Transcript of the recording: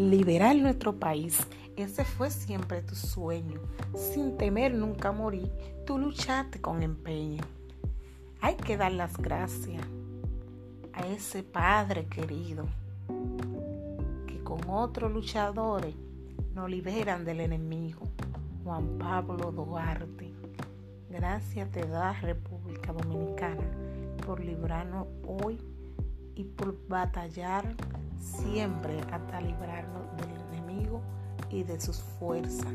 liberar nuestro país. Ese fue siempre tu sueño. Sin temer nunca morir, tú luchaste con empeño. Hay que dar las gracias a ese Padre querido que con otros luchadores nos liberan del enemigo. Juan Pablo Duarte. Gracias te da República Dominicana por librarnos hoy y por batallar siempre hasta librarnos del enemigo y de sus fuerzas.